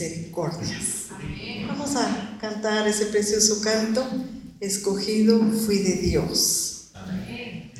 misericordias. Vamos a cantar ese precioso canto, escogido fui de Dios. Amén.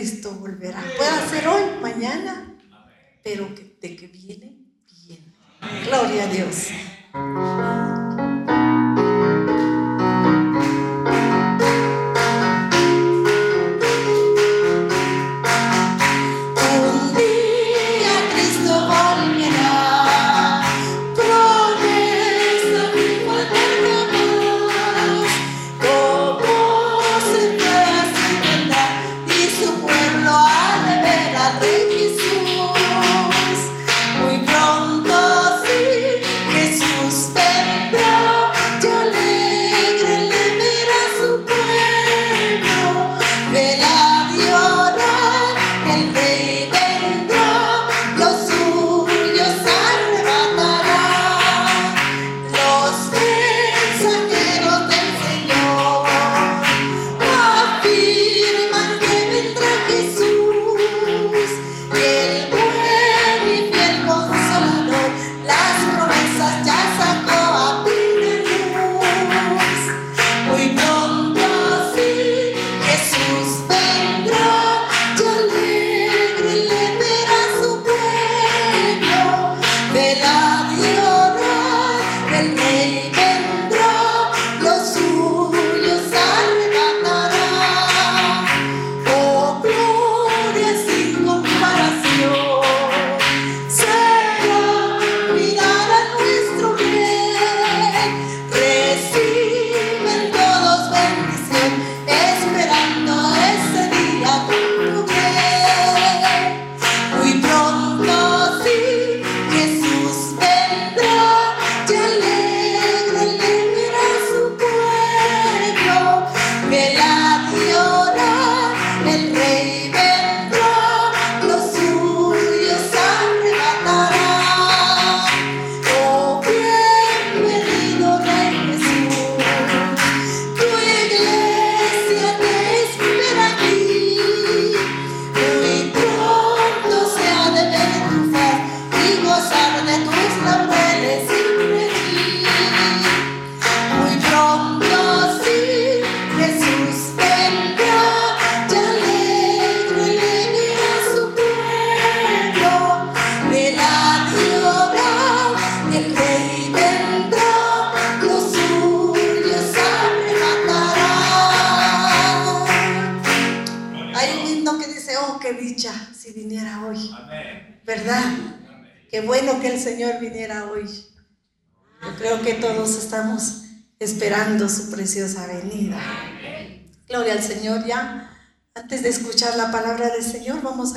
Cristo volverá. Puede ser hoy, mañana, pero de que viene, viene. Gloria a Dios.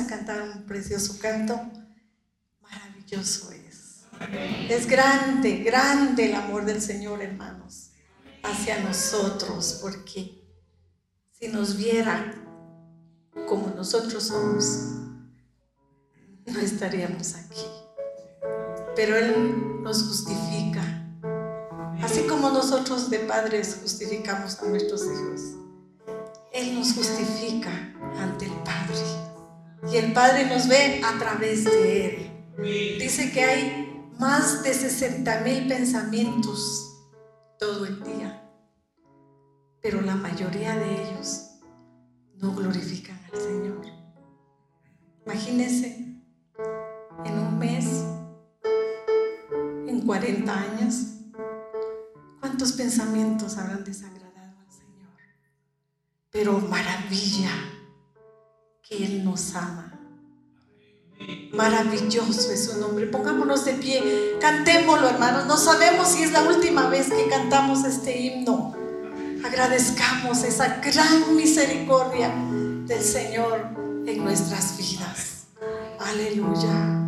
A cantar un precioso canto. Maravilloso es. Es grande, grande el amor del Señor, hermanos, hacia nosotros, porque si nos viera como nosotros somos, no estaríamos aquí. Pero Él nos justifica Así como nosotros de padres justificamos a nuestros hijos, Él nos justifica ante el Padre. Y el Padre nos ve a través de Él. Dice que hay más de 60 mil pensamientos todo el día, pero la mayoría de ellos no glorifican al Señor. Imagínense, en un mes, en 40 años, ¿Cuántos pensamientos habrán desagradado al Señor? Pero maravilla que Él nos ama. Maravilloso es su nombre. Pongámonos de pie, cantémoslo, hermanos. No sabemos si es la última vez que cantamos este himno. Agradezcamos esa gran misericordia del Señor en nuestras vidas. Aleluya.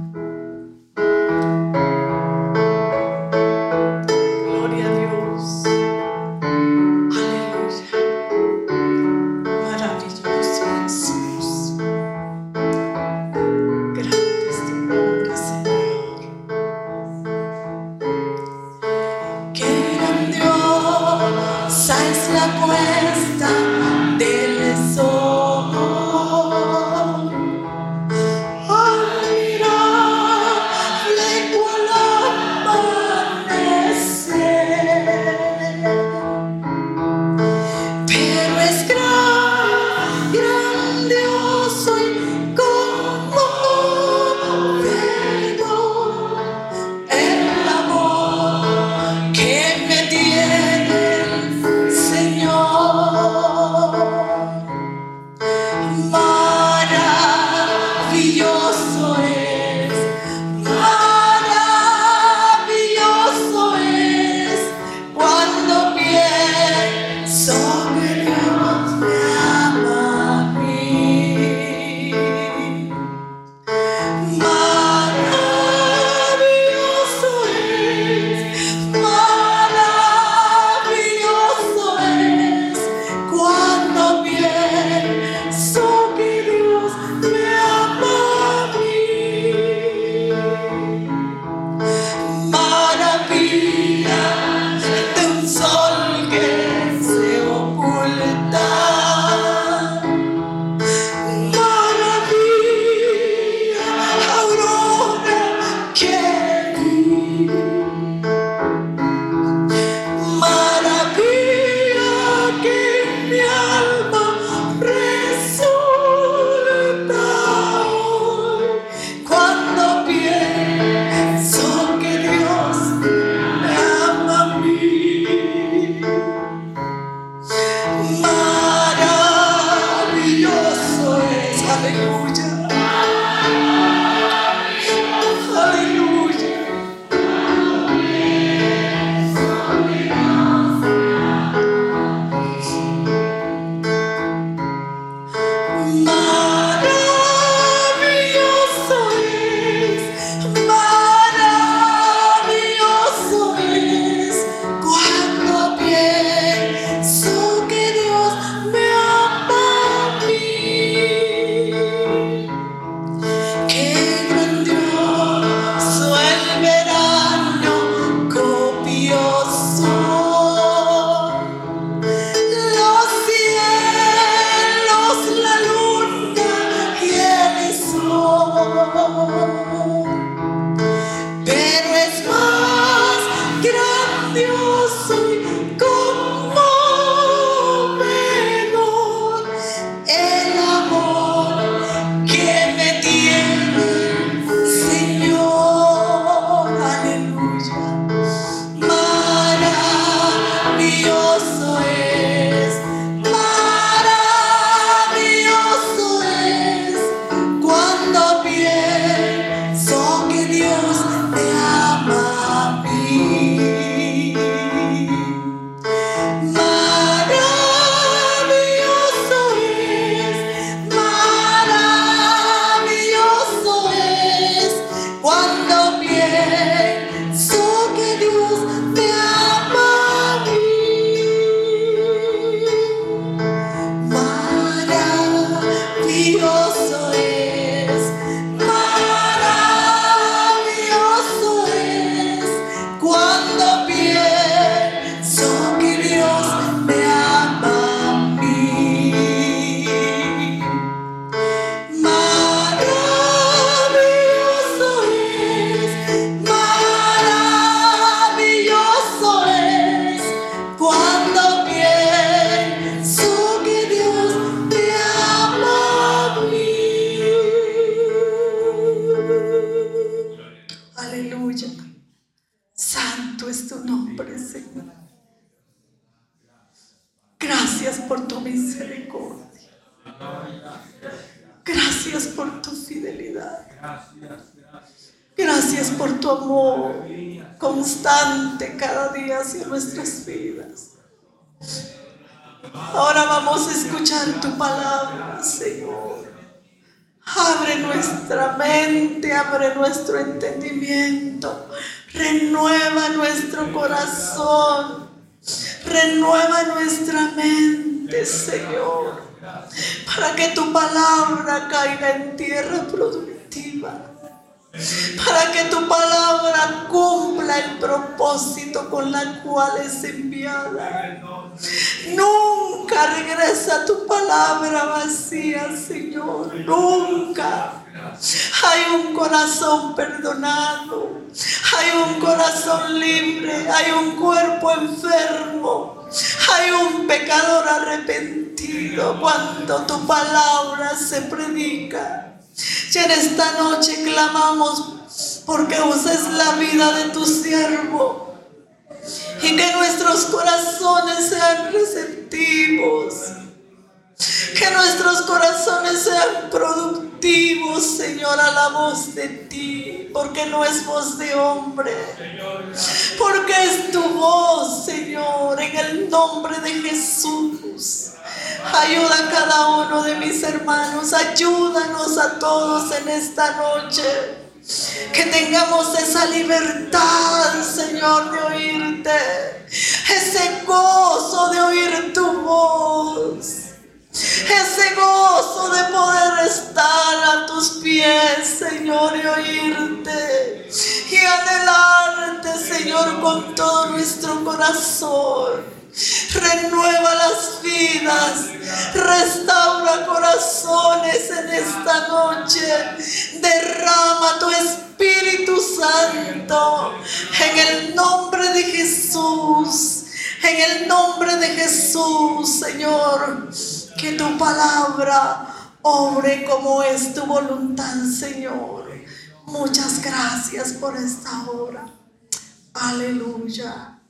Señor, nunca. Hay un corazón perdonado, hay un corazón libre, hay un cuerpo enfermo, hay un pecador arrepentido cuando tu palabra se predica. Y en esta noche clamamos porque uses la vida de tu siervo y que nuestros corazones sean receptivos. Que nuestros corazones sean productivos, Señor, a la voz de ti, porque no es voz de hombre, porque es tu voz, Señor, en el nombre de Jesús. Ayuda a cada uno de mis hermanos, ayúdanos a todos en esta noche. Que tengamos esa libertad, Señor, de oírte. Ese gozo de oír tu voz. Ese gozo de poder estar a tus pies, Señor, y oírte. Y anhelarte, Señor, con todo nuestro corazón. Renueva las vidas, restaura corazones en esta noche. Derrama tu Espíritu Santo en el nombre de Jesús. En el nombre de Jesús, Señor, que tu palabra obre como es tu voluntad, Señor. Muchas gracias por esta hora. Aleluya.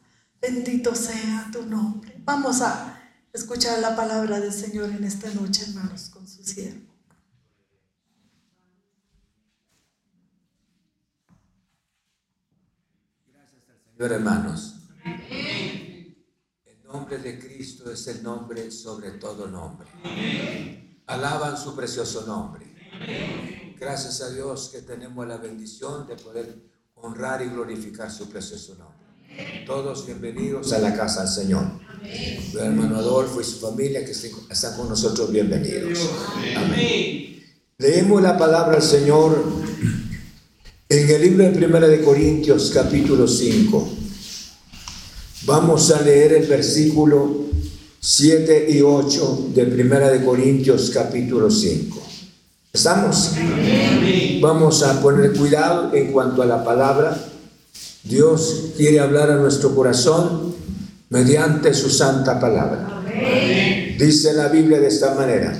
Bendito sea tu nombre. Vamos a escuchar la palabra del Señor en esta noche, hermanos, con su siervo. Gracias al Señor, hermanos. El nombre de Cristo es el nombre sobre todo nombre. Alaban su precioso nombre. Gracias a Dios que tenemos la bendición de poder honrar y glorificar su precioso nombre. Todos bienvenidos a la casa del Señor. Mi hermano Adolfo y su familia que están con nosotros bienvenidos. Amén. Leemos la palabra del Señor en el libro de Primera de Corintios capítulo 5. Vamos a leer el versículo 7 y 8 de Primera de Corintios capítulo 5. ¿Estamos? Vamos a poner cuidado en cuanto a la palabra. Dios quiere hablar a nuestro corazón mediante su santa palabra. Dice la Biblia de esta manera.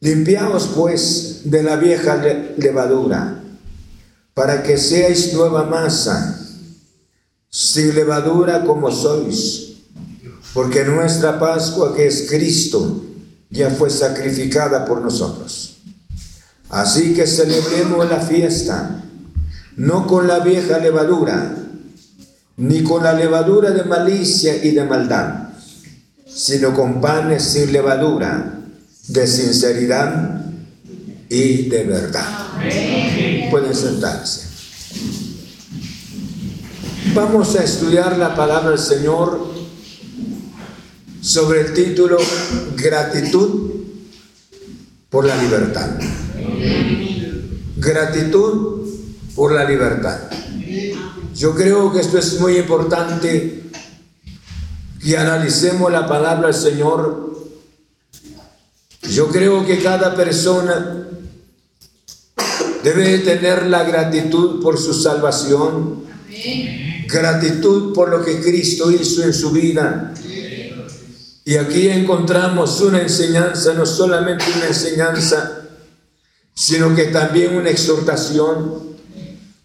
Limpiaos pues de la vieja levadura, para que seáis nueva masa, sin levadura como sois, porque nuestra Pascua que es Cristo ya fue sacrificada por nosotros. Así que celebremos la fiesta, no con la vieja levadura, ni con la levadura de malicia y de maldad, sino con panes sin levadura, de sinceridad y de verdad. Pueden sentarse. Vamos a estudiar la palabra del Señor sobre el título Gratitud por la libertad. Gratitud por la libertad. Yo creo que esto es muy importante que analicemos la palabra del Señor. Yo creo que cada persona debe tener la gratitud por su salvación, gratitud por lo que Cristo hizo en su vida. Y aquí encontramos una enseñanza, no solamente una enseñanza sino que también una exhortación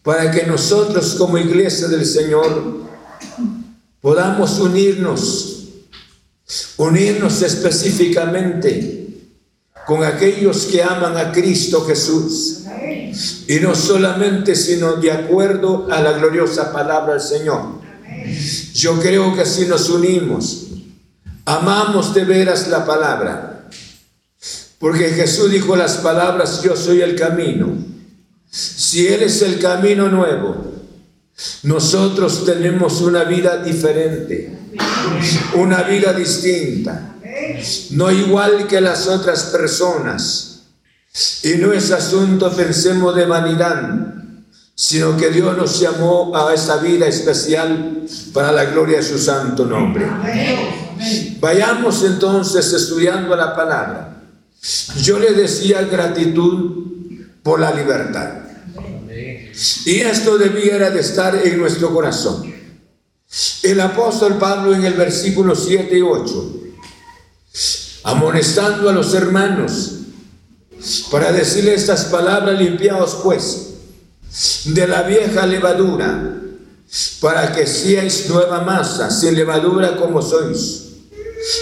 para que nosotros como iglesia del Señor podamos unirnos, unirnos específicamente con aquellos que aman a Cristo Jesús. Y no solamente, sino de acuerdo a la gloriosa palabra del Señor. Yo creo que si nos unimos, amamos de veras la palabra porque Jesús dijo las palabras, yo soy el camino. Si Él es el camino nuevo, nosotros tenemos una vida diferente, una vida distinta, no igual que las otras personas. Y no es asunto, pensemos, de vanidad, sino que Dios nos llamó a esa vida especial para la gloria de su santo nombre. Vayamos entonces estudiando la palabra. Yo le decía gratitud por la libertad. Y esto debiera de estar en nuestro corazón. El apóstol Pablo en el versículo 7 y 8, amonestando a los hermanos para decirle estas palabras, limpiaos pues de la vieja levadura, para que seáis nueva masa, sin levadura como sois.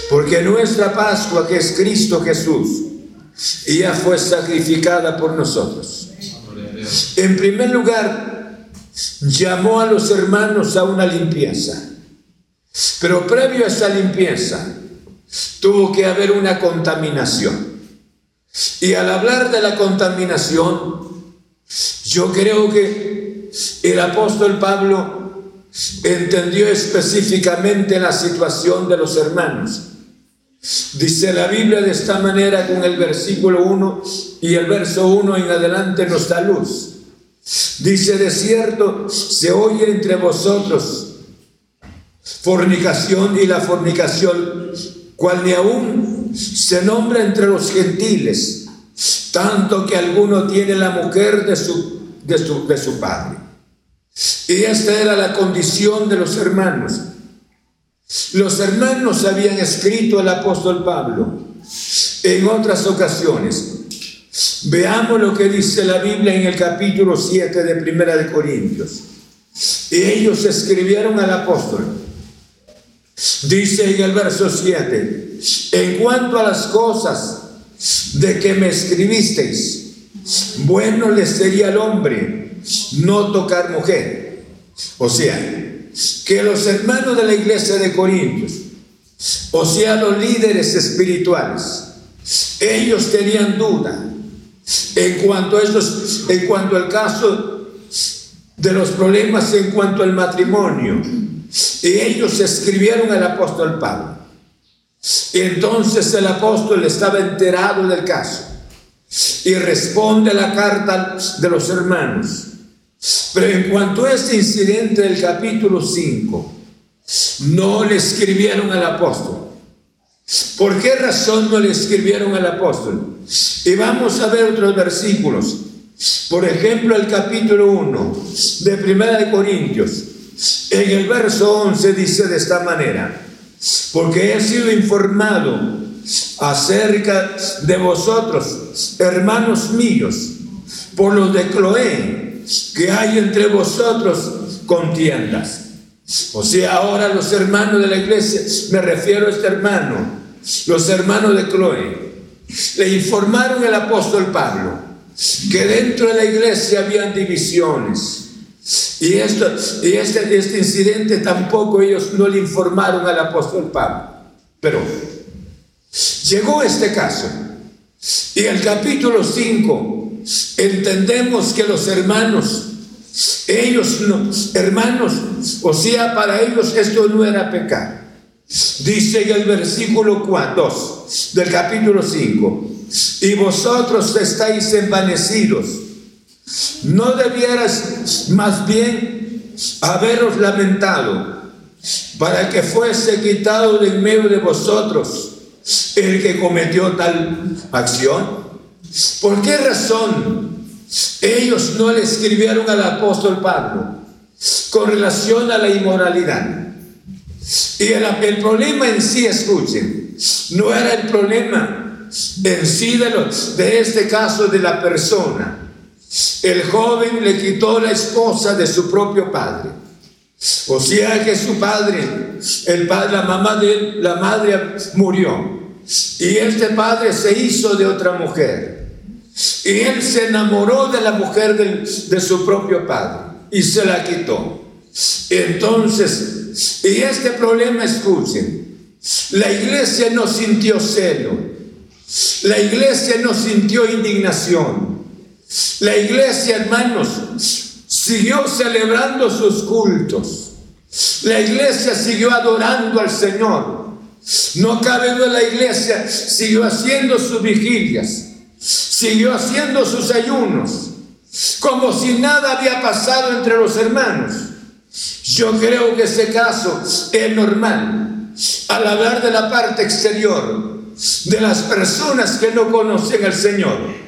Porque nuestra Pascua, que es Cristo Jesús, ella fue sacrificada por nosotros. En primer lugar, llamó a los hermanos a una limpieza. Pero previo a esa limpieza, tuvo que haber una contaminación. Y al hablar de la contaminación, yo creo que el apóstol Pablo entendió específicamente la situación de los hermanos Dice la Biblia de esta manera con el versículo 1 y el verso 1 en adelante nos da luz. Dice, de cierto, se oye entre vosotros fornicación y la fornicación, cual ni aún se nombra entre los gentiles, tanto que alguno tiene la mujer de su, de su, de su padre. Y esta era la condición de los hermanos los hermanos habían escrito al apóstol Pablo en otras ocasiones. Veamos lo que dice la Biblia en el capítulo 7 de Primera de Corintios. Ellos escribieron al apóstol. Dice en el verso 7, en cuanto a las cosas de que me escribisteis, bueno le sería al hombre no tocar mujer. O sea, que los hermanos de la iglesia de Corintios, o sea, los líderes espirituales, ellos tenían duda en cuanto a estos, en cuanto al caso de los problemas en cuanto al matrimonio. Y ellos escribieron al apóstol Pablo. Y entonces el apóstol estaba enterado del caso y responde la carta de los hermanos. Pero en cuanto a este incidente del capítulo 5, no le escribieron al apóstol. ¿Por qué razón no le escribieron al apóstol? Y vamos a ver otros versículos. Por ejemplo, el capítulo 1 de Primera de Corintios. En el verso 11 dice de esta manera, porque he sido informado acerca de vosotros, hermanos míos, por los de Cloé, que hay entre vosotros contiendas. O sea, ahora los hermanos de la iglesia, me refiero a este hermano, los hermanos de Cloé, le informaron al apóstol Pablo que dentro de la iglesia habían divisiones. Y, esto, y este, este incidente tampoco ellos no le informaron al apóstol Pablo. Pero llegó este caso. Y el capítulo 5 entendemos que los hermanos ellos, no, hermanos, o sea, para ellos esto no era pecado. Dice en el versículo 4, 2 del capítulo 5, y vosotros estáis envanecidos. No debieras más bien haberos lamentado para que fuese quitado de en medio de vosotros el que cometió tal acción. ¿Por qué razón ellos no le escribieron al apóstol Pablo con relación a la inmoralidad. Y el, problema en sí, escuchen, no era el problema en sí de, de este caso de la persona. El joven le quitó la esposa de su propio padre. O sea que su padre, el padre, la mamá de la madre murió. Y este padre se hizo de otra mujer. Y él se enamoró de la mujer de, su propio padre y se la quitó. Entonces, y este problema, escuchen, la iglesia no sintió celo, la iglesia no sintió indignación, la iglesia, hermanos, siguió celebrando sus cultos, la iglesia siguió adorando al Señor, no cabe duda, la iglesia siguió haciendo sus vigilias, siguió haciendo sus ayunos, como si nada había pasado entre los hermanos. Yo creo que ese caso es normal. Al hablar de la parte exterior, de las personas que no conocen al Señor,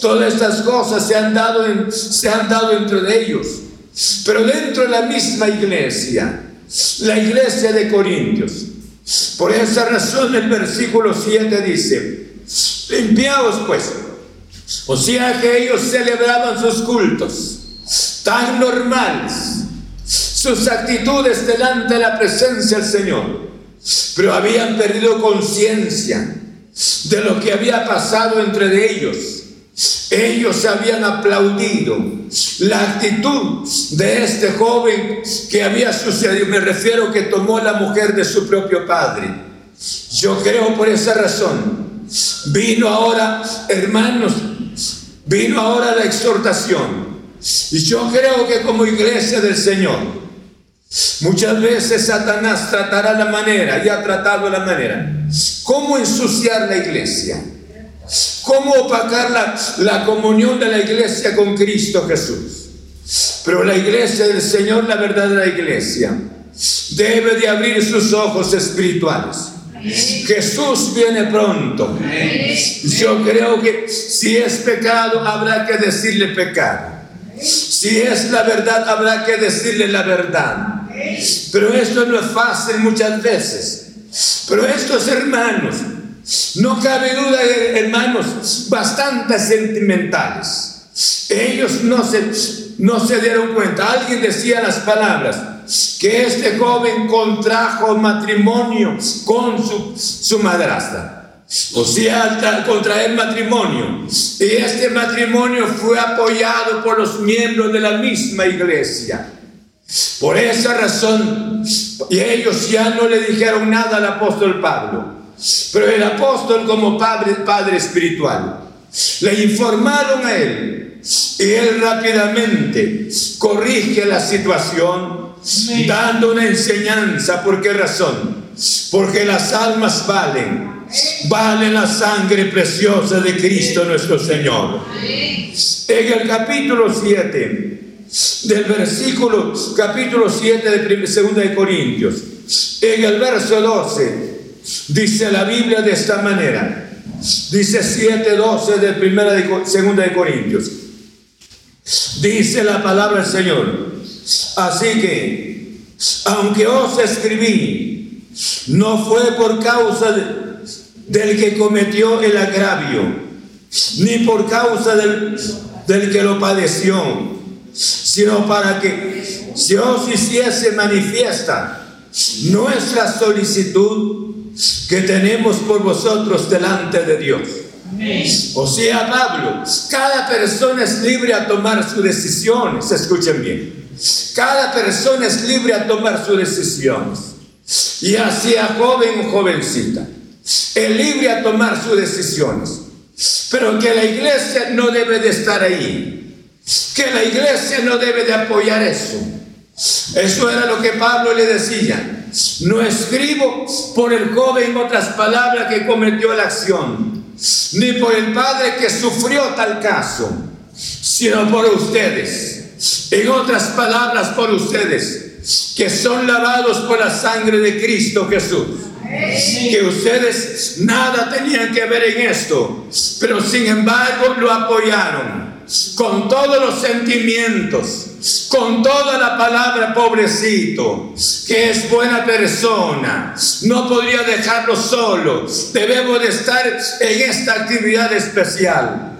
todas estas cosas se han dado, en, se han dado entre ellos. Pero dentro de la misma iglesia, la iglesia de Corintios, por esa razón el versículo 7 dice, limpiaos pues o sea que ellos celebraban sus cultos tan normales, sus actitudes delante de la presencia del Señor, pero habían perdido conciencia de lo que había pasado entre ellos. Ellos habían aplaudido la actitud de este joven que había sucedido. Me refiero que tomó la mujer de su propio padre. Yo creo por esa razón. Vino ahora, hermanos, Vino ahora la exhortación. Y yo creo que como iglesia del Señor, muchas veces Satanás tratará la manera, y ha tratado la manera, cómo ensuciar la iglesia, cómo opacar la, la comunión de la iglesia con Cristo Jesús. Pero la iglesia del Señor, la verdadera iglesia, debe de abrir sus ojos espirituales Jesús viene pronto. Yo creo que si es pecado, habrá que decirle pecado. Si es la verdad, habrá que decirle la verdad. Pero esto no es fácil muchas veces. Pero estos hermanos, no cabe duda, hermanos, bastante sentimentales. Ellos no se, no se dieron cuenta. Alguien decía las palabras, que este joven contrajo matrimonio con su, su madrastra. O sea, contraer matrimonio. Y este matrimonio fue apoyado por los miembros de la misma iglesia. Por esa razón, y ellos ya no le dijeron nada al apóstol Pablo. Pero el apóstol como padre, padre espiritual, le informaron a él. Y él rápidamente corrige la situación, dando una enseñanza. ¿Por qué razón? Porque las almas valen vale la sangre preciosa de Cristo nuestro Señor. En el capítulo 7 del versículo, capítulo 7 de 2 de Corintios, en el verso 12, dice la Biblia de esta manera. Dice 7, 12 de primera de segunda de Corintios. Dice la palabra del Señor. Así que, aunque os escribí, no fue por causa de, del que cometió el agravio, ni por causa del, del que lo padeció, sino para que se os hiciese manifiesta nuestra solicitud que tenemos por vosotros delante de Dios. O sea, Pablo, cada persona es libre a tomar sus decisiones, escuchen bien. Cada persona es libre a tomar sus decisiones, ya sea joven o jovencita es libre a tomar sus decisiones, pero que la iglesia no debe de estar ahí, que la iglesia no debe de apoyar eso. Eso era lo que Pablo le decía. No escribo por el joven, en otras palabras, que cometió la acción, ni por el padre que sufrió tal caso, sino por ustedes. En otras palabras, por ustedes, que son lavados por la sangre de Cristo Jesús que ustedes nada tenían que ver en esto, pero sin embargo lo apoyaron con todos los sentimientos, con toda la palabra pobrecito, que es buena persona, no podría dejarlo solo, debemos de estar en esta actividad especial.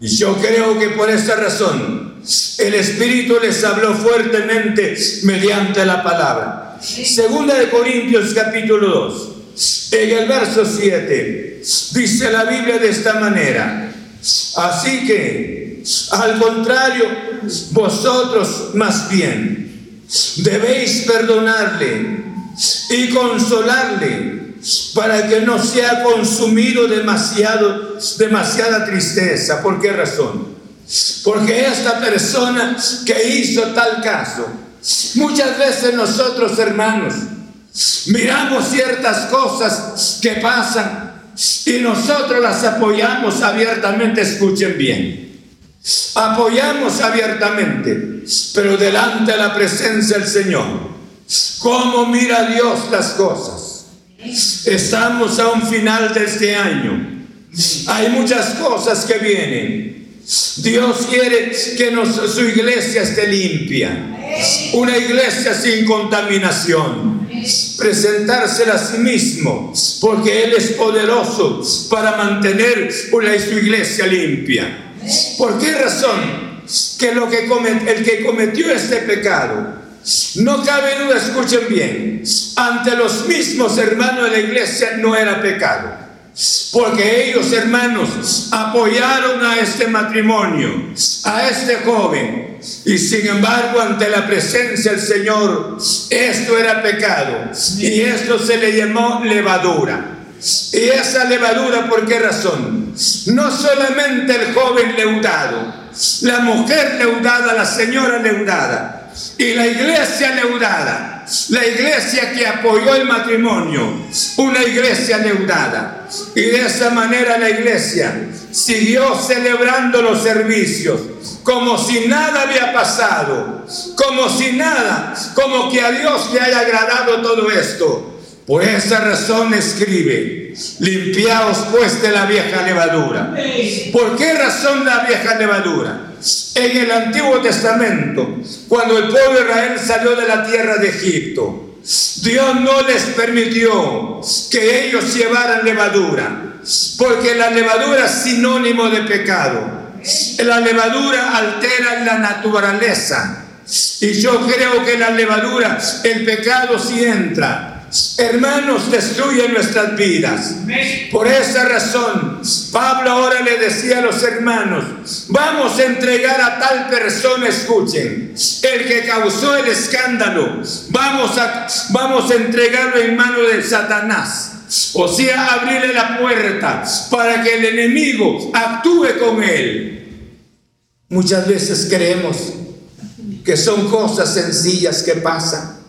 Y yo creo que por esa razón el Espíritu les habló fuertemente mediante la palabra. Segunda de Corintios capítulo 2, en el verso 7, dice la Biblia de esta manera. Así que, al contrario, vosotros más bien debéis perdonarle y consolarle para que no sea consumido demasiado, demasiada tristeza. ¿Por qué razón? Porque esta persona que hizo tal caso, Muchas veces nosotros, hermanos, miramos ciertas cosas que pasan y nosotros las apoyamos abiertamente, escuchen bien. Apoyamos abiertamente, pero delante de la presencia del Señor. ¿Cómo mira Dios las cosas? Estamos a un final de este año. Hay muchas cosas que vienen. Dios quiere que su iglesia esté limpia. Una iglesia sin contaminación. Presentársela a sí mismo, porque Él es poderoso para mantener una, su iglesia limpia. ¿Por qué razón? Que, lo que el que cometió este pecado, no cabe duda, escuchen bien, ante los mismos hermanos de la iglesia no era pecado. Porque ellos, hermanos, apoyaron a este matrimonio, a este joven. Y sin embargo, ante la presencia del Señor, esto era pecado. Y esto se le llamó levadura. Y esa levadura, ¿por qué razón? No solamente el joven leudado, la mujer leudada, la señora leudada y la iglesia leudada la iglesia que apoyó el matrimonio, una iglesia leudada. Y de esa manera la iglesia siguió celebrando los servicios como si nada había pasado, como si nada, como que a Dios le haya agradado todo esto. Por esa razón escribe, limpiaos pues de la vieja levadura. ¿Por qué razón la vieja levadura? En el Antiguo Testamento, cuando el pueblo de Israel salió de la tierra de Egipto, Dios no les permitió que ellos llevaran levadura, porque la levadura es sinónimo de pecado. La levadura altera la naturaleza Y yo creo que la levadura, el pecado sí entra. Hermanos, destruye nuestras vidas. Por esa razón, Pablo ahora le decía a los hermanos, vamos a entregar a tal persona, escuchen, el que causó el escándalo, vamos a, vamos a entregarlo en mano de Satanás. O sea, abrirle la puerta para que el enemigo actúe con él. Muchas veces creemos que son cosas sencillas que pasan.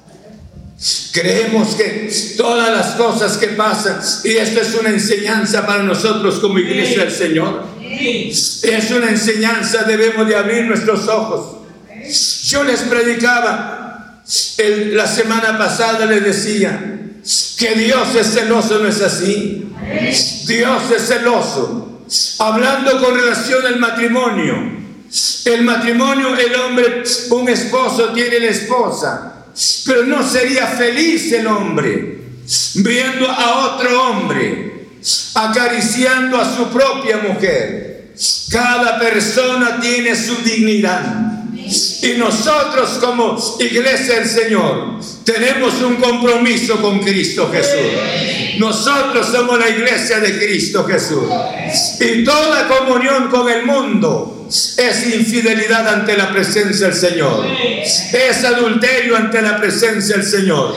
Creemos que todas las cosas que pasan, y esto es una enseñanza para nosotros como iglesia del Señor, es una enseñanza, debemos de abrir nuestros ojos. Yo les predicaba, la semana pasada les decía que Dios es celoso, ¿no es así? Dios es celoso. Hablando con relación al matrimonio. El matrimonio, el hombre, un esposo tiene la esposa pero no sería feliz el hombre viendo a otro hombre acariciando a su propia mujer. Cada persona tiene su dignidad. Y nosotros como iglesia del Señor tenemos un compromiso con Cristo Jesús. Nosotros somos la iglesia de Cristo Jesús. Y toda comunión con el mundo es infidelidad ante la presencia del Señor. Es adulterio ante la presencia del Señor.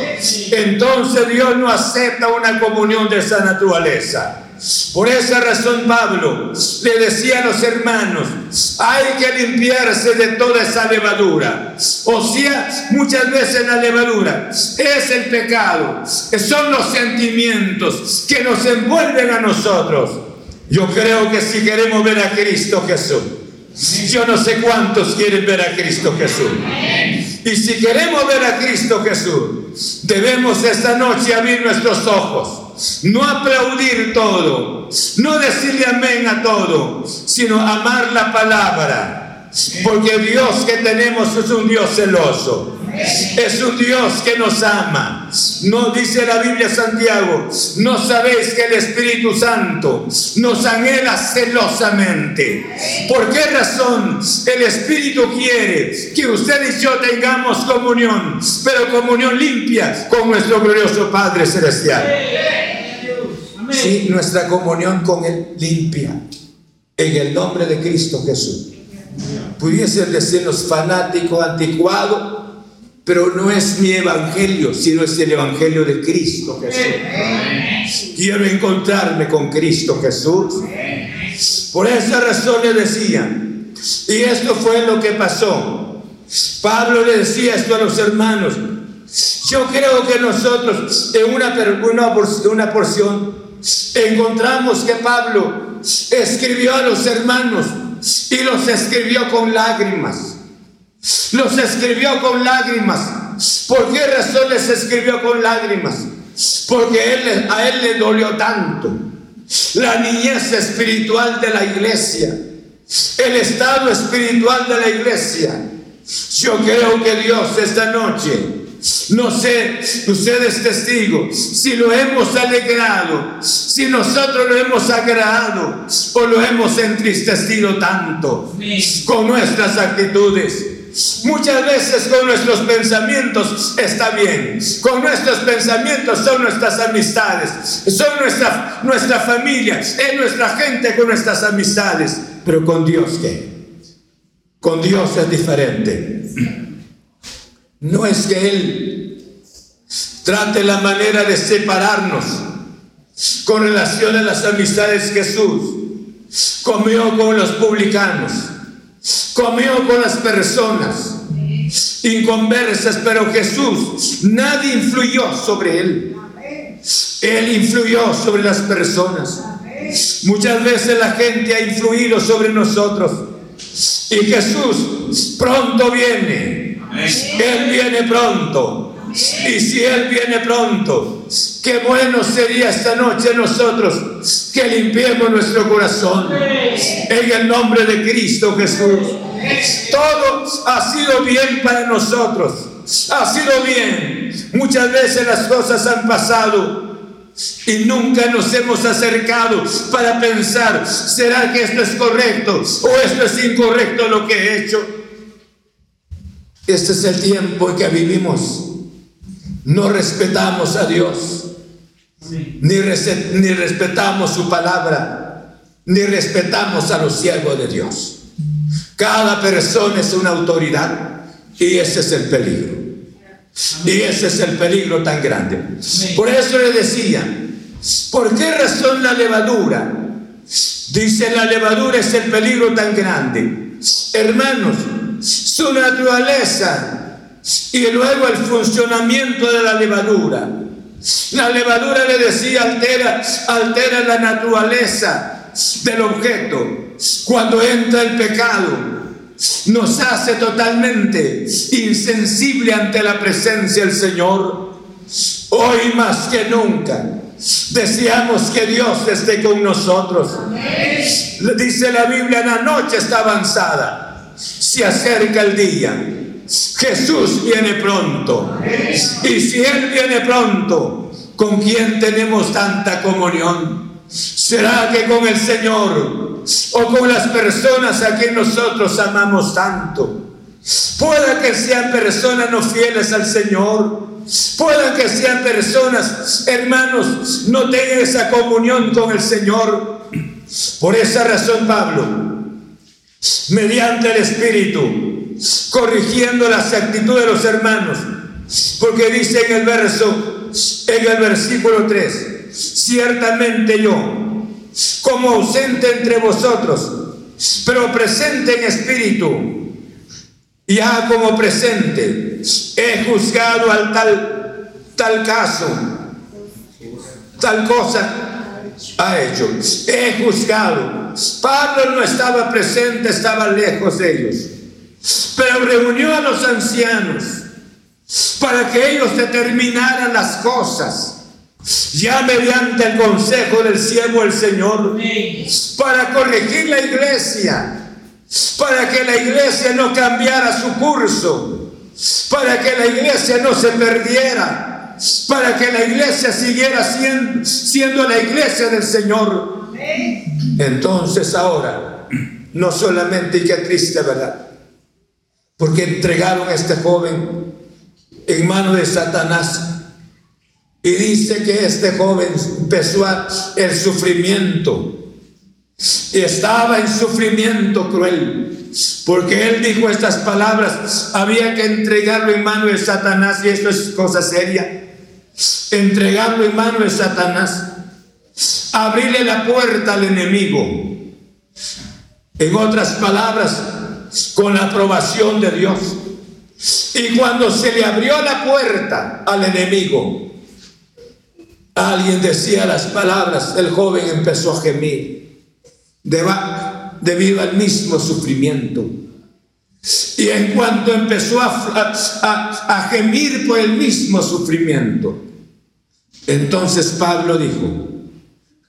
Entonces Dios no acepta una comunión de esa naturaleza. Por esa razón Pablo le decía a los hermanos, hay que limpiarse de toda esa levadura. O sea, muchas veces la levadura es el pecado, son los sentimientos que nos envuelven a nosotros. Yo creo que si queremos ver a Cristo Jesús, yo no sé cuántos quieren ver a Cristo Jesús. Y si queremos ver a Cristo Jesús, debemos esta noche abrir nuestros ojos, no aplaudir todo, no decirle amén a todo, sino amar la palabra. Porque Dios que tenemos es un Dios celoso. Es un Dios que nos ama. No dice la Biblia Santiago, no sabéis que el Espíritu Santo nos anhela celosamente. ¿Por qué razón el Espíritu quiere que usted y yo tengamos comunión, pero comunión limpia con nuestro glorioso Padre Celestial? Sí, nuestra comunión con Él limpia. En el nombre de Cristo Jesús. Pudiese decirnos fanático, anticuado, pero no es mi evangelio, sino es el evangelio de Cristo Jesús. Quiero encontrarme con Cristo Jesús. Por esa razón le decía, y esto fue lo que pasó. Pablo le decía esto a los hermanos. Yo creo que nosotros en una, una, una porción encontramos que Pablo escribió a los hermanos y los escribió con lágrimas. Los escribió con lágrimas. ¿Por qué razón les escribió con lágrimas? Porque él, a él le dolió tanto. La niñez espiritual de la iglesia. El estado espiritual de la iglesia. Yo creo que Dios esta noche no sé, usted es testigo, si lo hemos alegrado, si nosotros lo hemos agradado o lo hemos entristecido tanto con nuestras actitudes. Muchas veces con nuestros pensamientos está bien. Con nuestros pensamientos son nuestras amistades, son nuestra, nuestra familia, es nuestra gente con nuestras amistades. Pero con Dios, ¿qué? Con Dios es diferente. No es que Él trate la manera de separarnos con relación a las amistades Jesús. Comió con los publicanos comió con las personas inconversas, pero Jesús, nadie influyó sobre él. Él influyó sobre las personas. Muchas veces la gente ha influido sobre nosotros. Y Jesús pronto viene. Él viene pronto. Y si Él viene pronto, qué bueno sería esta noche nosotros que limpiemos nuestro corazón en el nombre de Cristo Jesús. Todo ha sido bien para nosotros. Ha sido bien. Muchas veces las cosas han pasado y nunca nos hemos acercado para pensar, ¿será que esto es correcto o esto es incorrecto lo que he hecho? Este es el tiempo en que vivimos. No respetamos a Dios, ni, ni respetamos su palabra, ni respetamos a los siervos de Dios. Cada persona es una autoridad y ese es el peligro. Y ese es el peligro tan grande. Por eso le decía, ¿por qué razón la levadura? Dice, la levadura es el peligro tan grande. Hermanos, su naturaleza y luego el funcionamiento de la levadura. La levadura le decía altera, altera la naturaleza del objeto. Cuando entra el pecado, nos hace totalmente insensible ante la presencia del Señor. Hoy más que nunca deseamos que Dios esté con nosotros. Dice la Biblia, la noche está avanzada, se acerca el día. Jesús viene pronto. Y si Él viene pronto, ¿con quién tenemos tanta comunión? ¿Será que con el Señor o con las personas a quien nosotros amamos tanto? Pueda que sean personas no fieles al Señor. Pueda que sean personas, hermanos, no tengan esa comunión con el Señor. Por esa razón, Pablo, mediante el Espíritu, corrigiendo las actitudes de los hermanos, porque dice en el verso, en el versículo 3, ciertamente yo, como ausente entre vosotros, pero presente en espíritu, ya como presente, he juzgado al tal, tal caso, tal cosa ha hecho, he juzgado. Pablo no estaba presente, estaba lejos de ellos, pero reunió a los ancianos para que ellos determinaran las cosas ya mediante el consejo del siervo del Señor, para corregir la iglesia, para que la iglesia no cambiara su curso, para que la iglesia no se perdiera, para que la iglesia siguiera siendo, siendo la iglesia del Señor. Entonces ahora, no solamente, y qué triste, ¿verdad? Porque entregaron a este joven en manos de Satanás y dice que este joven empezó el sufrimiento. Y estaba en sufrimiento cruel. Porque él dijo estas palabras. Había que entregarlo en mano de Satanás. Y esto es cosa seria. Entregarlo en mano de Satanás. Abrirle la puerta al enemigo. En otras palabras, con la aprobación de Dios. Y cuando se le abrió la puerta al enemigo, Alguien decía las palabras, el joven empezó a gemir debido al mismo sufrimiento. Y en cuanto empezó a, a, gemir por el mismo sufrimiento, entonces Pablo dijo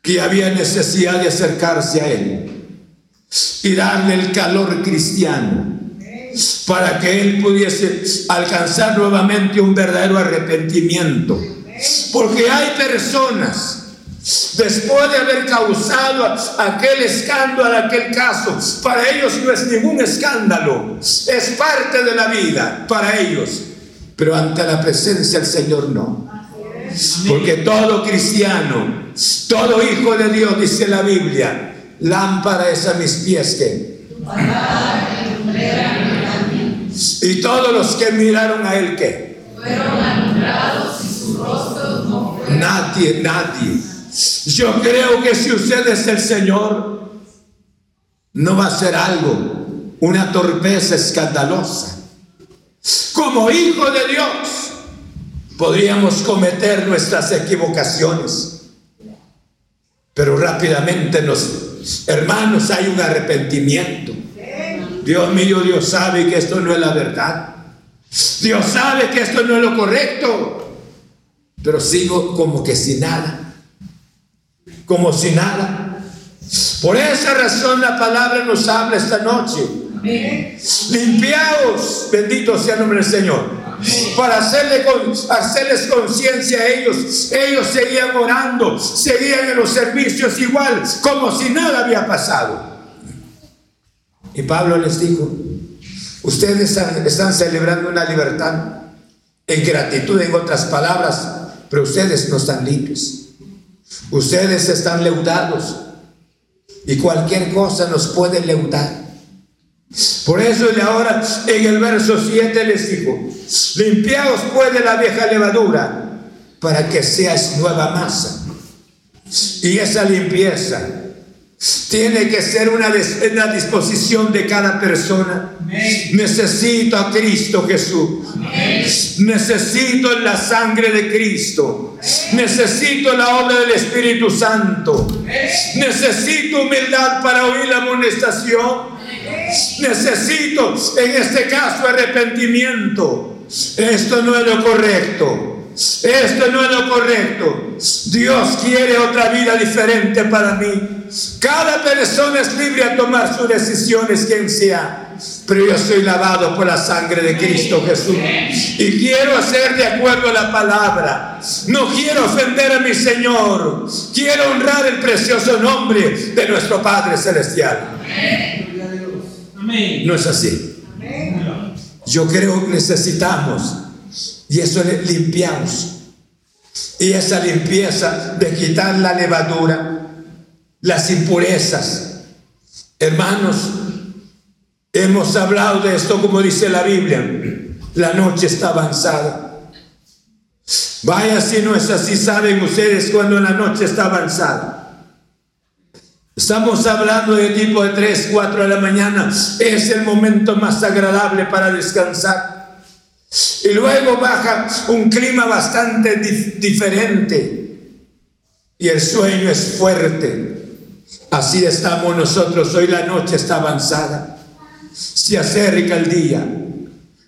que había necesidad de acercarse a él y darle el calor cristiano para que él pudiese alcanzar nuevamente un verdadero arrepentimiento porque hay personas, después de haber causado aquel escándalo, aquel caso, para ellos no es ningún escándalo, es parte de la vida para ellos. Pero ante la presencia del Señor no. Porque todo cristiano, todo hijo de Dios, dice la Biblia, lámpara es a mis pies que... Y todos los que miraron a él que... Fueron alumbrados Nadie, nadie. Yo creo que si usted es el Señor, no va a ser algo, una torpeza escandalosa. Como hijo de Dios, podríamos cometer nuestras equivocaciones. Pero rápidamente los hermanos hay un arrepentimiento. Dios mío, Dios sabe que esto no es la verdad. Dios sabe que esto no es lo correcto pero sigo como que sin nada, como si nada. Por esa razón la palabra nos habla esta noche. Limpiaos, bendito sea el nombre del Señor. Para hacerle, hacerles conciencia a ellos. Ellos seguían orando, seguían en los servicios igual, como si nada había pasado. Y Pablo les dijo, Ustedes están celebrando una libertad en gratitud, en otras palabras, pero ustedes no están limpios. Ustedes están leudados y cualquier cosa nos puede leudar. Por eso y ahora en el verso 7 les digo, limpiaos pues de la vieja levadura para que seas nueva masa. Y esa limpieza tiene que ser una, una disposición de cada persona. Necesito a Cristo Jesús. Necesito la sangre de Cristo. Necesito la obra del Espíritu Santo. Necesito humildad para oír la amonestación. Necesito, en este caso, arrepentimiento. Esto no es lo correcto. Esto no es lo correcto. Dios quiere otra vida diferente para mí. Cada persona es libre a tomar sus decisiones, quien sea. Pero yo soy lavado por la sangre de Cristo Jesús. Y quiero hacer de acuerdo a la palabra. No quiero ofender a mi Señor. Quiero honrar el precioso nombre de nuestro Padre Celestial. No es así. Yo creo que necesitamos y eso es limpiamos. Y esa limpieza de quitar la levadura, las impurezas. Hermanos, hemos hablado de esto como dice la Biblia. La noche está avanzada. Vaya si no es así, saben ustedes cuando la noche está avanzada. Estamos hablando de tipo de 3, 4 de la mañana. Es el momento más agradable para descansar. Y luego baja un clima bastante diferente y el sueño es fuerte. Así estamos nosotros, hoy la noche está avanzada. Se acerca el día.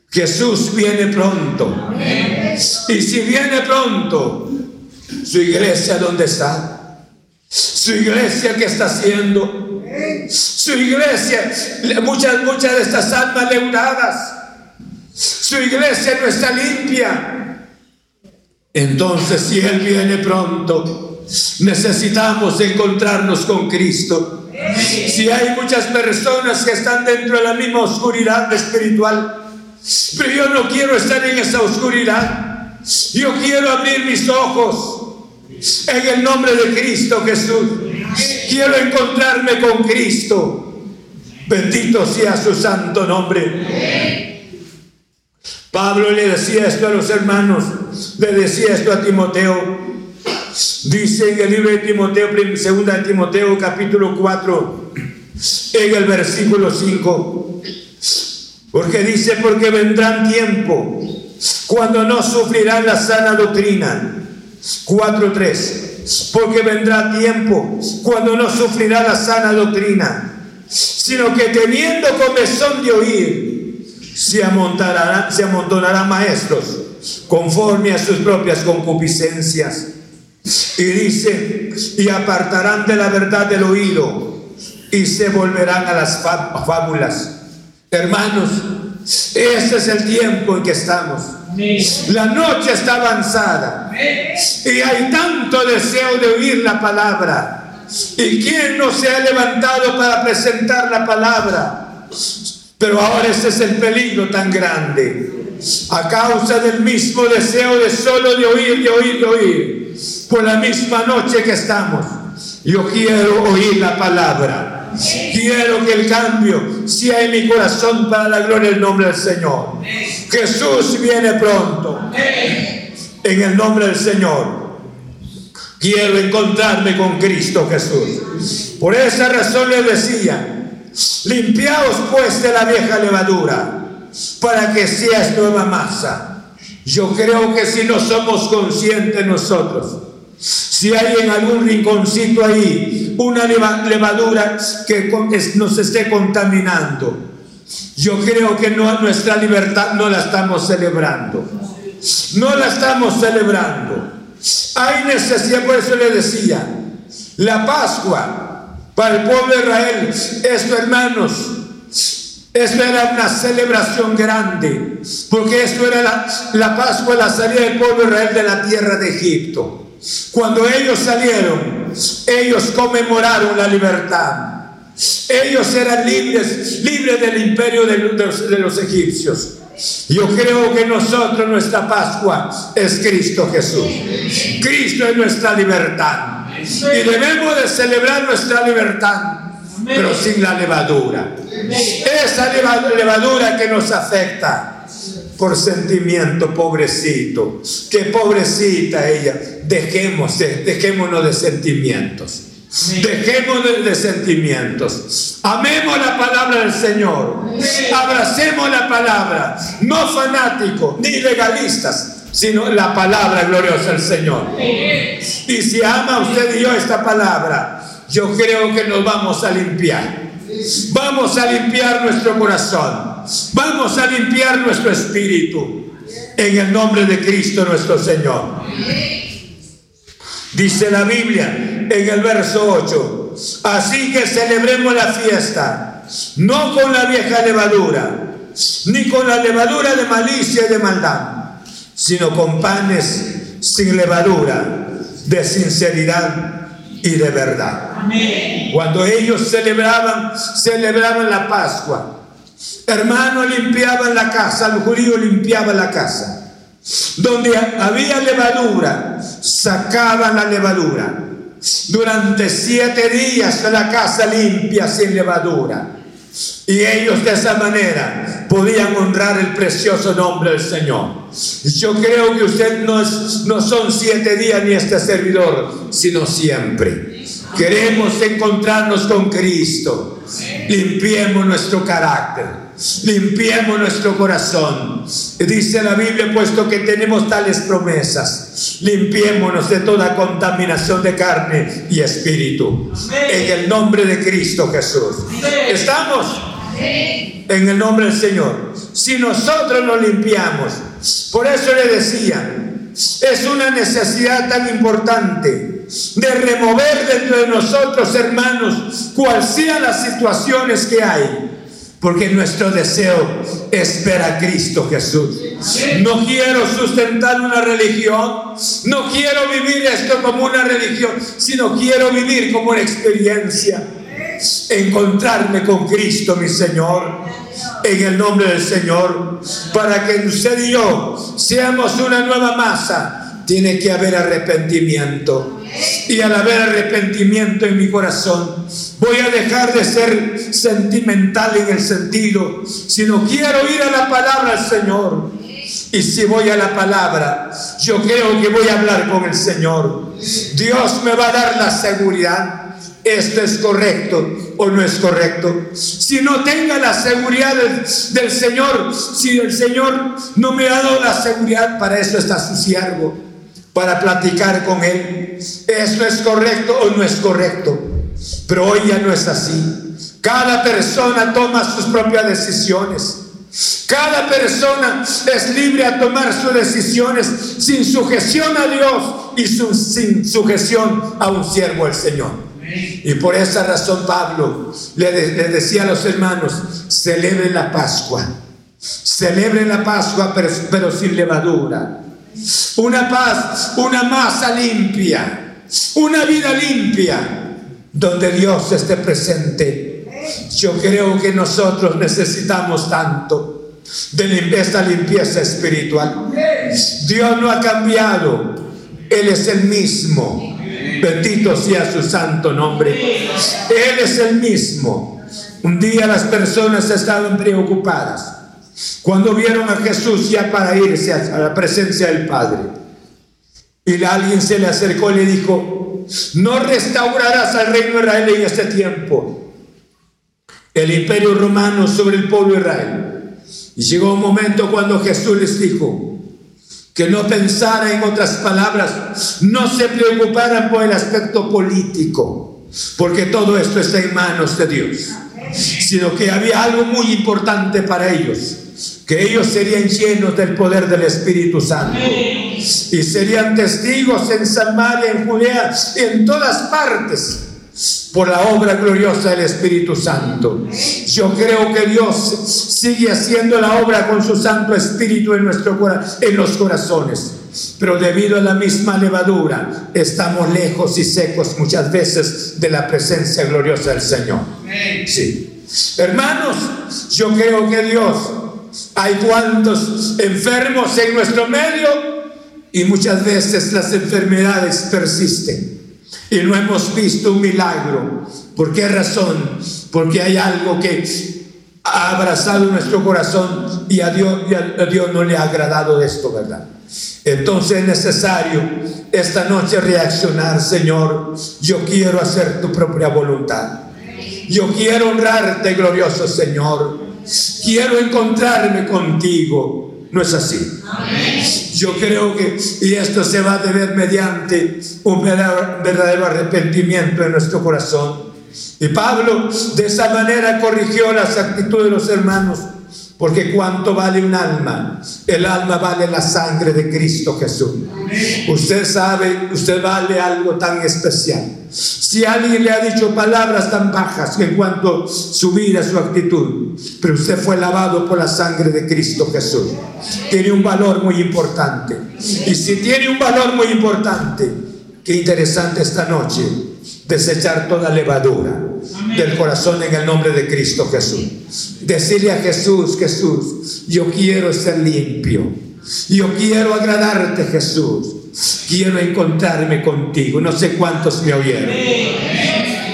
Jesús viene pronto. Y si viene pronto, su iglesia dónde está? Su iglesia que está haciendo? Su iglesia, muchas, muchas de estas almas leudadas su iglesia no está limpia. Entonces, si Él viene pronto, necesitamos encontrarnos con Cristo. Si hay muchas personas que están dentro de la misma oscuridad espiritual, pero yo no quiero estar en esa oscuridad. Yo quiero abrir mis ojos en el nombre de Cristo Jesús. Quiero encontrarme con Cristo. Bendito sea su santo nombre. Pablo le decía esto a los hermanos, le decía esto a Timoteo. Dice en el libro de Timoteo, segunda de Timoteo, capítulo 4, en el versículo 5. Porque dice, porque vendrán tiempo cuando no sufrirán la sana doctrina. 4.3. Porque vendrá tiempo cuando no sufrirá la sana doctrina, sino que teniendo comezón de oír, se amontonarán, se amontonarán maestros conforme a sus propias concupiscencias. Y dice, y apartarán de la verdad del oído y se volverán a las fábulas. Hermanos, este es el tiempo en que estamos. La noche está avanzada y hay tanto deseo de oír la palabra. ¿Y quién no se ha levantado para presentar la palabra? Pero ahora ese es el peligro tan grande. A causa del mismo deseo de solo de oír, de oír, de oír. Por la misma noche que estamos. Yo quiero oír la palabra. Quiero que el cambio sea en mi corazón para la gloria del nombre del Señor. Jesús viene pronto. En el nombre del Señor. Quiero encontrarme con Cristo Jesús. Por esa razón le decía, Limpiaos pues de la vieja levadura, para que seas nueva masa. Yo creo que si no somos conscientes nosotros, si hay en algún rinconcito ahí una levadura que nos esté contaminando, yo creo que no, nuestra libertad no la estamos celebrando. No la estamos celebrando. Hay necesidad, por eso le decía, la Pascua para el pueblo de Israel, esto hermanos, esto era una celebración grande, porque esto era la, la Pascua, la salida del pueblo de Israel de la tierra de Egipto. Cuando ellos salieron, ellos conmemoraron la libertad. Ellos eran libres, libres del imperio de los, de los egipcios. Yo creo que nosotros, nuestra Pascua es Cristo Jesús. Cristo es nuestra libertad. Y debemos de celebrar nuestra libertad, pero sin la levadura. Esa levadura que nos afecta por sentimiento, pobrecito. Que pobrecita ella. Dejemos, dejémonos de sentimientos. Dejemos de, sentimientos. Amemos la palabra del Señor. Abracemos la palabra. No fanáticos ni legalistas, sino la palabra gloriosa del Señor. Y si ama usted y yo esta palabra, yo creo que nos vamos a limpiar. Vamos a limpiar nuestro corazón. Vamos a limpiar nuestro espíritu. En el nombre de Cristo nuestro Señor. Dice la Biblia en el verso 8. Así que celebremos la fiesta, no con la vieja levadura, ni con la levadura de malicia y de maldad, sino con panes sin levadura, de sinceridad y de verdad. Cuando ellos celebraban, celebraban la Pascua, hermano limpiaban la casa, el judío limpiaba la casa. Donde había levadura, sacaban la levadura. Durante siete días la casa limpia sin levadura. Y ellos de esa manera podían honrar el precioso nombre del Señor. Yo creo que usted no, no son siete días ni este servidor, sino siempre. Queremos encontrarnos con Cristo. Limpiemos nuestro carácter limpiemos nuestro corazón. Dice la Biblia, puesto que tenemos tales promesas, limpiémonos de toda contaminación de carne y espíritu. En el nombre de Cristo Jesús. ¿Estamos? En el nombre del Señor. Si nosotros nos limpiamos, por eso le decía, es una necesidad tan importante de remover dentro de nosotros, hermanos, cual sean las situaciones que hay porque nuestro deseo es ver a Cristo Jesús. No quiero sustentar una religión, no quiero vivir esto como una religión, sino quiero vivir como una experiencia. Encontrarme con Cristo, mi Señor, en el nombre del Señor, para que usted y yo seamos una nueva masa. Tiene que haber arrepentimiento. Y al haber arrepentimiento en mi corazón, voy a dejar de ser sentimental en el sentido, sino quiero ir a la palabra del Señor. Y si voy a la palabra, yo creo que voy a hablar con el Señor. Dios me va a dar la seguridad. Esto es correcto o no es correcto. Si no tenga la seguridad del, del Señor, si el Señor no me ha dado la seguridad, para eso está su siervo, para platicar con Él. Esto es correcto o no es correcto. Pero hoy ya no es así. Cada persona toma sus propias decisiones. Cada persona es libre a tomar sus decisiones sin sujeción a Dios y sin sujeción a un siervo del Señor. Y por esa razón Pablo le, decía a los hermanos, celebren la Pascua, celebren la Pascua pero sin levadura. Una paz, una masa limpia, una vida limpia donde Dios esté presente. Yo creo que nosotros necesitamos tanto de esta limpieza espiritual. Dios no ha cambiado, Él es el mismo. Bendito sea su santo nombre. Él es el mismo. Un día las personas estaban preocupadas cuando vieron a Jesús ya para irse a la presencia del Padre. Y alguien se le acercó y le dijo, no restaurarás al reino de Israel en este tiempo. El imperio romano sobre el pueblo de Israel. Y llegó un momento cuando Jesús les dijo que no pensara en otras palabras, no se preocuparan por el aspecto político, porque todo esto está en manos de Dios, sino que había algo muy importante para ellos que ellos serían llenos del poder del Espíritu Santo y serían testigos en Samaria, en Judea, en todas partes por la obra gloriosa del Espíritu Santo. Yo creo que Dios sigue haciendo la obra con su Santo Espíritu en, nuestro, en los corazones. Pero debido a la misma levadura, estamos lejos y secos muchas veces de la presencia gloriosa del Señor. Sí. Hermanos, yo creo que Dios, hay cuantos enfermos en nuestro medio y muchas veces las enfermedades persisten y no hemos visto un milagro. ¿Por qué razón? Porque hay algo que ha abrazado nuestro corazón y a Dios, y a Dios no le ha agradado esto, ¿verdad? Entonces es necesario esta noche reaccionar, Señor. Yo quiero hacer tu propia voluntad. Yo quiero honrarte, glorioso Señor. Quiero encontrarme contigo. ¿No es así? Yo creo que, y esto se va a deber mediante un verdadero arrepentimiento en nuestro corazón. Y Pablo de esa manera corrigió las actitudes de los hermanos porque cuánto vale un alma? El alma vale la sangre de Cristo Jesús. Usted sabe, usted vale algo tan especial. Si alguien le ha dicho palabras tan bajas en cuanto a su vida, su actitud, pero usted fue lavado por la sangre de Cristo Jesús, tiene un valor muy importante. Y si tiene un valor muy importante, qué interesante esta noche desechar toda levadura del corazón en el nombre de Cristo Jesús. Decirle a Jesús, Jesús, yo quiero ser limpio. Yo quiero agradarte, Jesús. Quiero encontrarme contigo. No sé cuántos me oyeron.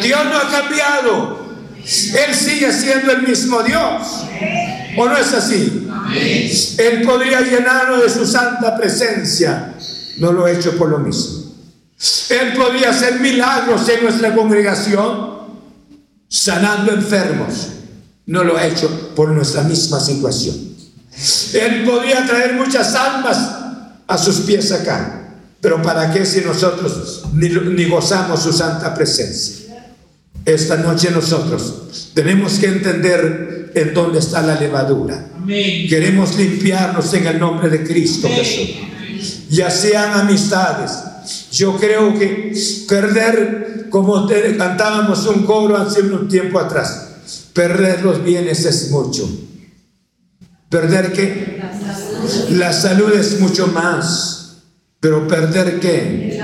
Dios no ha cambiado. Él sigue siendo el mismo Dios. ¿O no es así? Él podría llenarnos de su santa presencia. No lo he hecho por lo mismo. Él podía hacer milagros en nuestra congregación, sanando enfermos. No lo ha hecho por nuestra misma situación. Él podía traer muchas almas a sus pies acá. Pero ¿para qué si nosotros ni, gozamos su santa presencia? Esta noche nosotros tenemos que entender en dónde está la levadura. Queremos limpiarnos en el nombre de Cristo Jesús. Ya sean amistades, yo creo que perder, como cantábamos un coro hace un tiempo atrás, perder los bienes es mucho. ¿Perder qué? La salud es mucho más. Pero perder qué?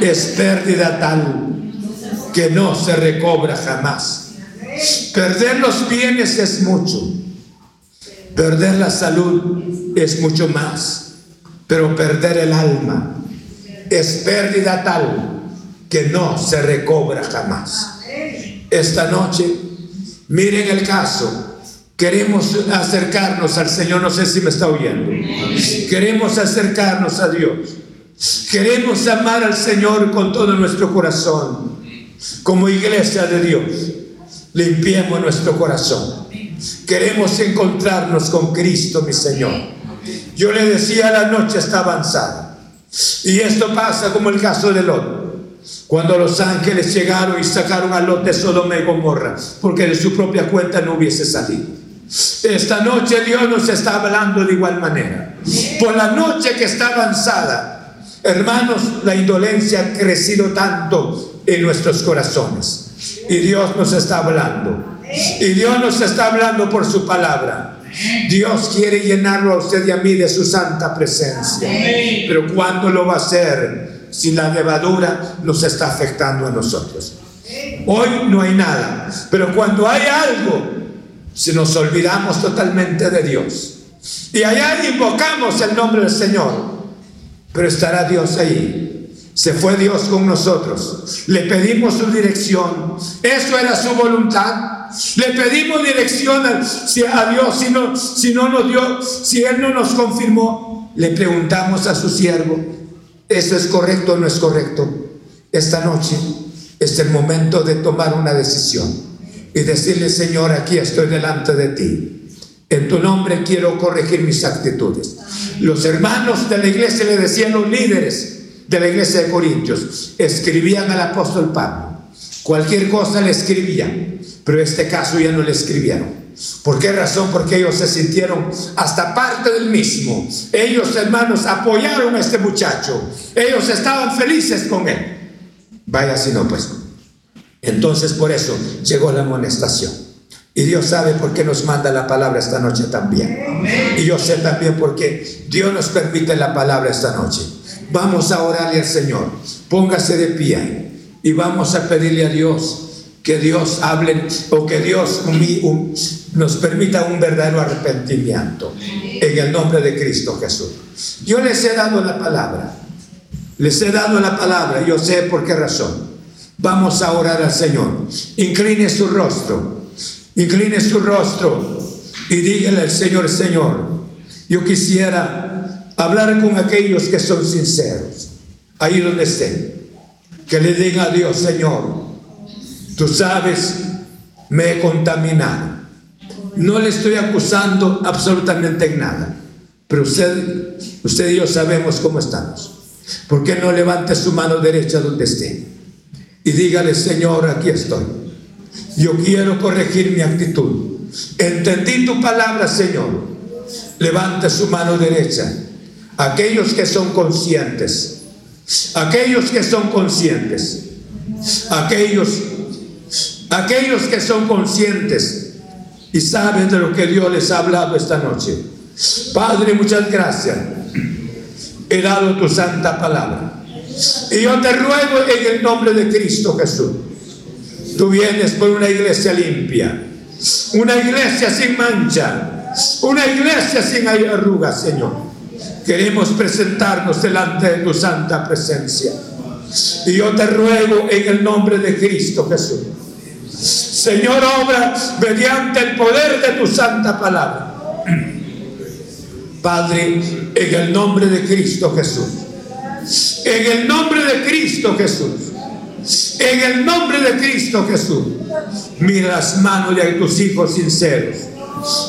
Es pérdida tal que no se recobra jamás. Perder los bienes es mucho. Perder la salud es mucho más. Pero perder el alma es pérdida tal que no se recobra jamás. Esta noche, miren el caso. Queremos acercarnos al Señor, no sé si me está oyendo. Queremos acercarnos a Dios. Queremos amar al Señor con todo nuestro corazón. Como iglesia de Dios, limpiemos nuestro corazón. Queremos encontrarnos con Cristo, mi Señor. Yo le decía, la noche está avanzada. Y esto pasa como el caso de Lot. Cuando los ángeles llegaron y sacaron a Lot de Sodoma y Gomorra, porque de su propia cuenta no hubiese salido. Esta noche Dios nos está hablando de igual manera. Por la noche que está avanzada, hermanos, la indolencia ha crecido tanto en nuestros corazones. Y Dios nos está hablando. Y Dios nos está hablando por su palabra. Dios quiere llenarlo a usted y a mí de su santa presencia. Pero ¿cuándo lo va a hacer si la levadura nos está afectando a nosotros? Hoy no hay nada, pero cuando hay algo, si nos olvidamos totalmente de Dios y allá invocamos el nombre del Señor, pero estará Dios ahí. Se fue Dios con nosotros. Le pedimos su dirección. Eso era su voluntad. Le pedimos dirección a, Dios si no, si no nos dio, si Él no nos confirmó. Le preguntamos a su siervo, ¿eso es correcto o no es correcto? Esta noche es el momento de tomar una decisión y decirle, Señor, aquí estoy delante de ti. En tu nombre quiero corregir mis actitudes. Los hermanos de la iglesia le decían los líderes de la iglesia de Corintios, escribían al apóstol Pablo. Cualquier cosa le escribían. Pero este caso ya no le escribieron. ¿Por qué razón? Porque ellos se sintieron hasta parte del mismo. Ellos, hermanos, apoyaron a este muchacho. Ellos estaban felices con él. Vaya si no, pues. Entonces por eso llegó la amonestación. Y Dios sabe por qué nos manda la palabra esta noche también. Y yo sé también por qué Dios nos permite la palabra esta noche. Vamos a orarle al Señor. Póngase de pie y vamos a pedirle a Dios que Dios hable o que Dios nos permita un verdadero arrepentimiento en el nombre de Cristo Jesús. Yo les he dado la palabra, les he dado la palabra, yo sé por qué razón. Vamos a orar al Señor. Incline su rostro, incline su rostro y dígale al Señor, Señor, yo quisiera hablar con aquellos que son sinceros, ahí donde estén, que le digan a Dios, Señor, Tú sabes, me he contaminado. No le estoy acusando absolutamente en nada. Pero usted, usted y yo sabemos cómo estamos. ¿Por qué no levante su mano derecha donde esté? Y dígale, Señor, aquí estoy. Yo quiero corregir mi actitud. Entendí tu palabra, Señor. Levante su mano derecha. Aquellos que son conscientes. Aquellos que son conscientes. Aquellos Aquellos que son conscientes y saben de lo que Dios les ha hablado esta noche. Padre, muchas gracias. He dado tu santa palabra. Y yo te ruego en el nombre de Cristo Jesús. Tú vienes por una iglesia limpia, una iglesia sin mancha, una iglesia sin arrugas, Señor. Queremos presentarnos delante de tu santa presencia. Y yo te ruego en el nombre de Cristo Jesús Señor, obra mediante el poder de tu santa palabra. Padre, en el nombre de Cristo Jesús. En el nombre de Cristo Jesús. En el nombre de Cristo Jesús. Mira las manos de tus hijos sinceros.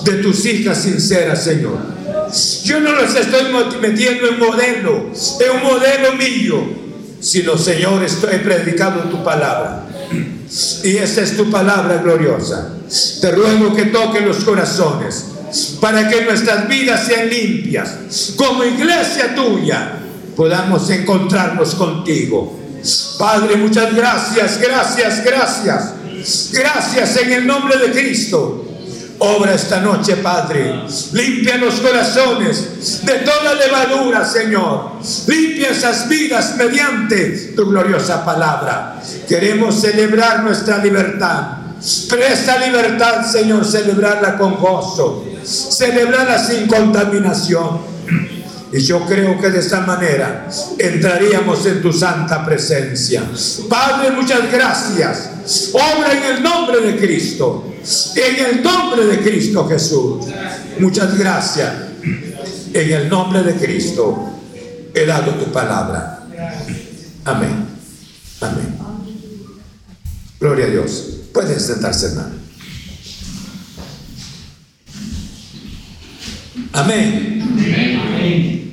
De tus hijas sinceras, Señor. Yo no los estoy metiendo en modelo, en un modelo mío, sino, Señor, estoy predicando tu palabra. Y esa es tu palabra gloriosa. Te ruego que toque los corazones para que nuestras vidas sean limpias. Como iglesia tuya podamos encontrarnos contigo. Padre, muchas gracias, gracias, gracias. Gracias en el nombre de Cristo. Obra esta noche, Padre. Limpia los corazones de toda levadura, Señor. Limpia esas vidas mediante tu gloriosa palabra. Queremos celebrar nuestra libertad. Pero esta libertad, Señor, celebrarla con gozo. Celebrarla sin contaminación. Y yo creo que de esta manera entraríamos en tu santa presencia. Padre, muchas gracias. Obra en el nombre de Cristo. En el nombre de Cristo Jesús. Muchas gracias. En el nombre de Cristo he dado tu palabra. Amén. Amén. Gloria a Dios. Pueden sentarse, hermano. Amén. Amén.